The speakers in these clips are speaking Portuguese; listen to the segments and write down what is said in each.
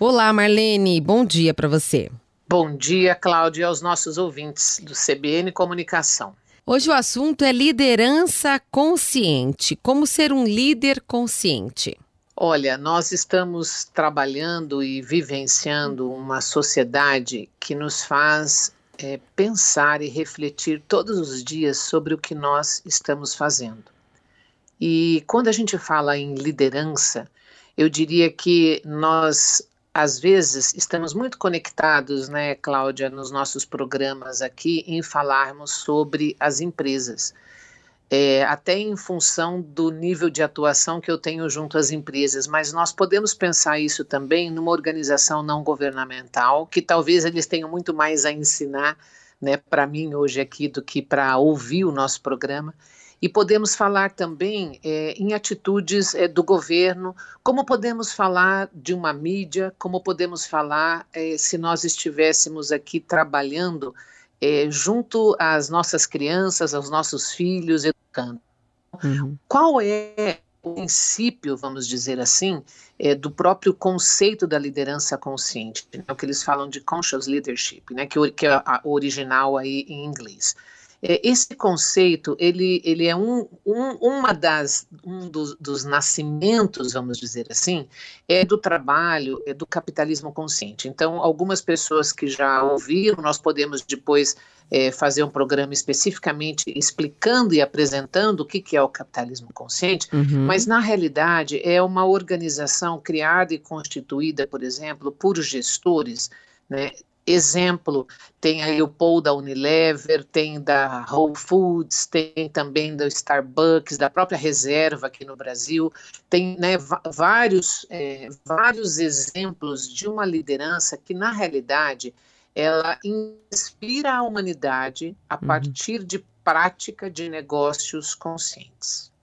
Olá, Marlene, bom dia para você. Bom dia, Cláudia, e aos nossos ouvintes do CBN Comunicação. Hoje o assunto é liderança consciente. Como ser um líder consciente? Olha, nós estamos trabalhando e vivenciando uma sociedade que nos faz é, pensar e refletir todos os dias sobre o que nós estamos fazendo. E quando a gente fala em liderança, eu diria que nós às vezes estamos muito conectados, né, Cláudia, nos nossos programas aqui em falarmos sobre as empresas. É, até em função do nível de atuação que eu tenho junto às empresas, mas nós podemos pensar isso também numa organização não governamental, que talvez eles tenham muito mais a ensinar né, para mim hoje aqui do que para ouvir o nosso programa. E podemos falar também é, em atitudes é, do governo, como podemos falar de uma mídia, como podemos falar é, se nós estivéssemos aqui trabalhando junto às nossas crianças, aos nossos filhos, educando. Uhum. Qual é o princípio, vamos dizer assim, é, do próprio conceito da liderança consciente, né, o que eles falam de conscious leadership, né, que, que é a original aí em inglês. É, esse conceito ele, ele é um, um, uma das, um dos, dos, nascimentos, vamos dizer assim, é do trabalho, é do capitalismo consciente. Então, algumas pessoas que já ouviram, nós podemos depois é, fazer um programa especificamente explicando e apresentando o que, que é o capitalismo consciente, uhum. mas na realidade é uma organização criada e constituída, por exemplo, por gestores né, exemplo, tem aí o Paul da Unilever, tem da Whole Foods, tem também do Starbucks, da própria Reserva aqui no Brasil, tem né, vários, é, vários exemplos de uma liderança que, na realidade, ela inspira a humanidade a uhum. partir de prática de negócios conscientes.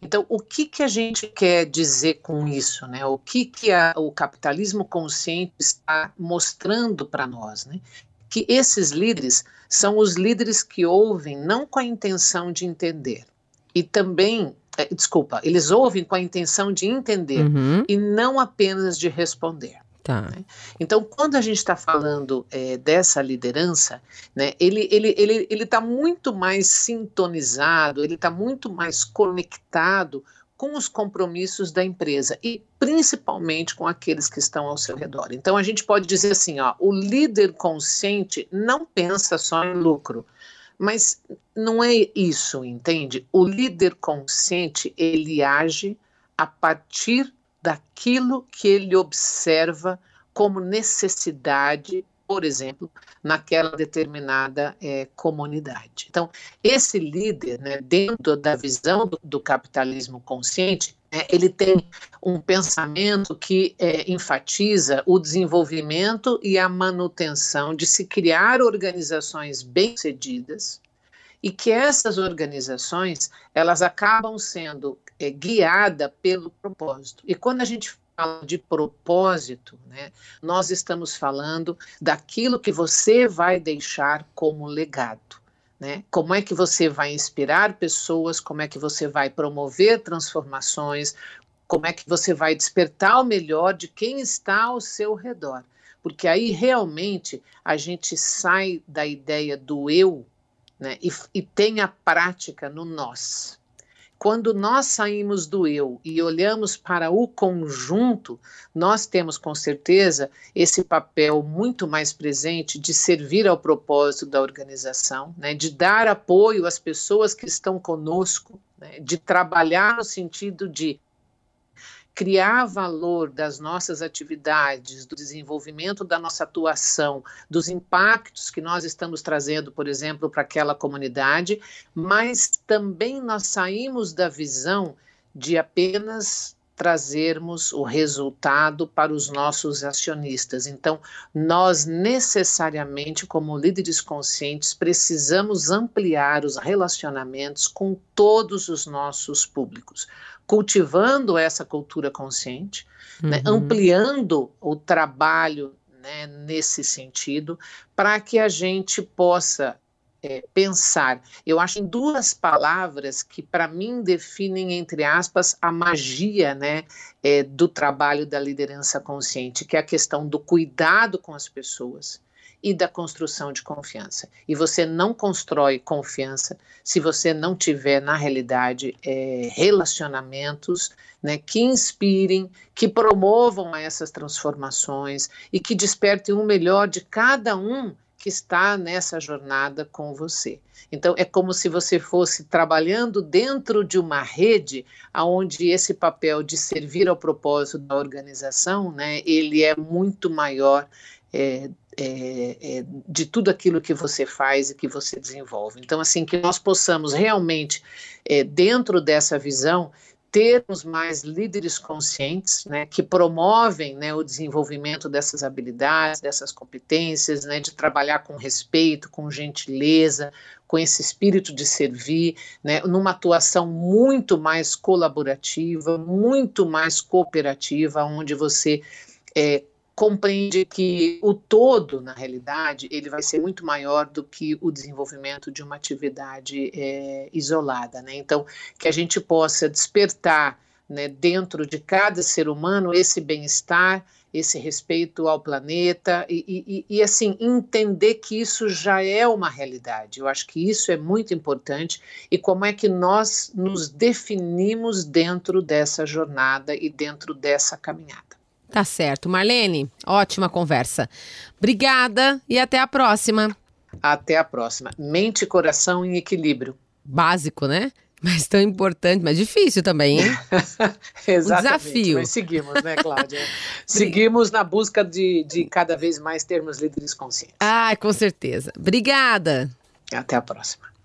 Então, o que, que a gente quer dizer com isso? Né? O que, que a, o capitalismo consciente está mostrando para nós? Né? Que esses líderes são os líderes que ouvem não com a intenção de entender, e também é, desculpa, eles ouvem com a intenção de entender uhum. e não apenas de responder. Tá. Né? Então, quando a gente está falando é, dessa liderança, né, ele está ele, ele, ele tá muito mais sintonizado, ele está muito mais conectado com os compromissos da empresa e principalmente com aqueles que estão ao seu redor. Então, a gente pode dizer assim: ó, o líder consciente não pensa só em lucro. Mas não é isso, entende? O líder consciente, ele age a partir daquilo que ele observa como necessidade, por exemplo, naquela determinada é, comunidade. Então, esse líder, né, dentro da visão do, do capitalismo consciente, é, ele tem um pensamento que é, enfatiza o desenvolvimento e a manutenção de se criar organizações bem-sucedidas e que essas organizações elas acabam sendo é, guiada pelo propósito. E quando a gente fala de propósito, né, nós estamos falando daquilo que você vai deixar como legado. Né? Como é que você vai inspirar pessoas, como é que você vai promover transformações, como é que você vai despertar o melhor de quem está ao seu redor. Porque aí realmente a gente sai da ideia do eu né, e, e tem a prática no nós. Quando nós saímos do eu e olhamos para o conjunto, nós temos com certeza esse papel muito mais presente de servir ao propósito da organização, né, de dar apoio às pessoas que estão conosco, né, de trabalhar no sentido de criar valor das nossas atividades, do desenvolvimento da nossa atuação, dos impactos que nós estamos trazendo, por exemplo, para aquela comunidade, mas também nós saímos da visão de apenas trazermos o resultado para os nossos acionistas. Então, nós necessariamente, como líderes conscientes, precisamos ampliar os relacionamentos com todos os nossos públicos cultivando essa cultura consciente, né, uhum. né, ampliando o trabalho né, nesse sentido, para que a gente possa é, pensar. Eu acho em duas palavras que, para mim, definem, entre aspas, a magia né, é, do trabalho da liderança consciente, que é a questão do cuidado com as pessoas e da construção de confiança. E você não constrói confiança se você não tiver, na realidade, é, relacionamentos né, que inspirem, que promovam essas transformações e que despertem o melhor de cada um que está nessa jornada com você. Então é como se você fosse trabalhando dentro de uma rede aonde esse papel de servir ao propósito da organização, né, ele é muito maior é, é, é, de tudo aquilo que você faz e que você desenvolve. Então, assim, que nós possamos realmente, é, dentro dessa visão, termos mais líderes conscientes, né, que promovem né, o desenvolvimento dessas habilidades, dessas competências, né, de trabalhar com respeito, com gentileza, com esse espírito de servir, né, numa atuação muito mais colaborativa, muito mais cooperativa, onde você é, compreende que o todo, na realidade, ele vai ser muito maior do que o desenvolvimento de uma atividade é, isolada. Né? Então, que a gente possa despertar né, dentro de cada ser humano esse bem-estar, esse respeito ao planeta e, e, e, assim entender que isso já é uma realidade. Eu acho que isso é muito importante e como é que nós nos definimos dentro dessa jornada e dentro dessa caminhada. Tá certo. Marlene, ótima conversa. Obrigada e até a próxima. Até a próxima. Mente e coração em equilíbrio. Básico, né? Mas tão importante, mas difícil também, hein? Exatamente. Um desafio. Mas seguimos, né, Cláudia? seguimos na busca de, de cada vez mais termos líderes conscientes. Ah, com certeza. Obrigada. Até a próxima.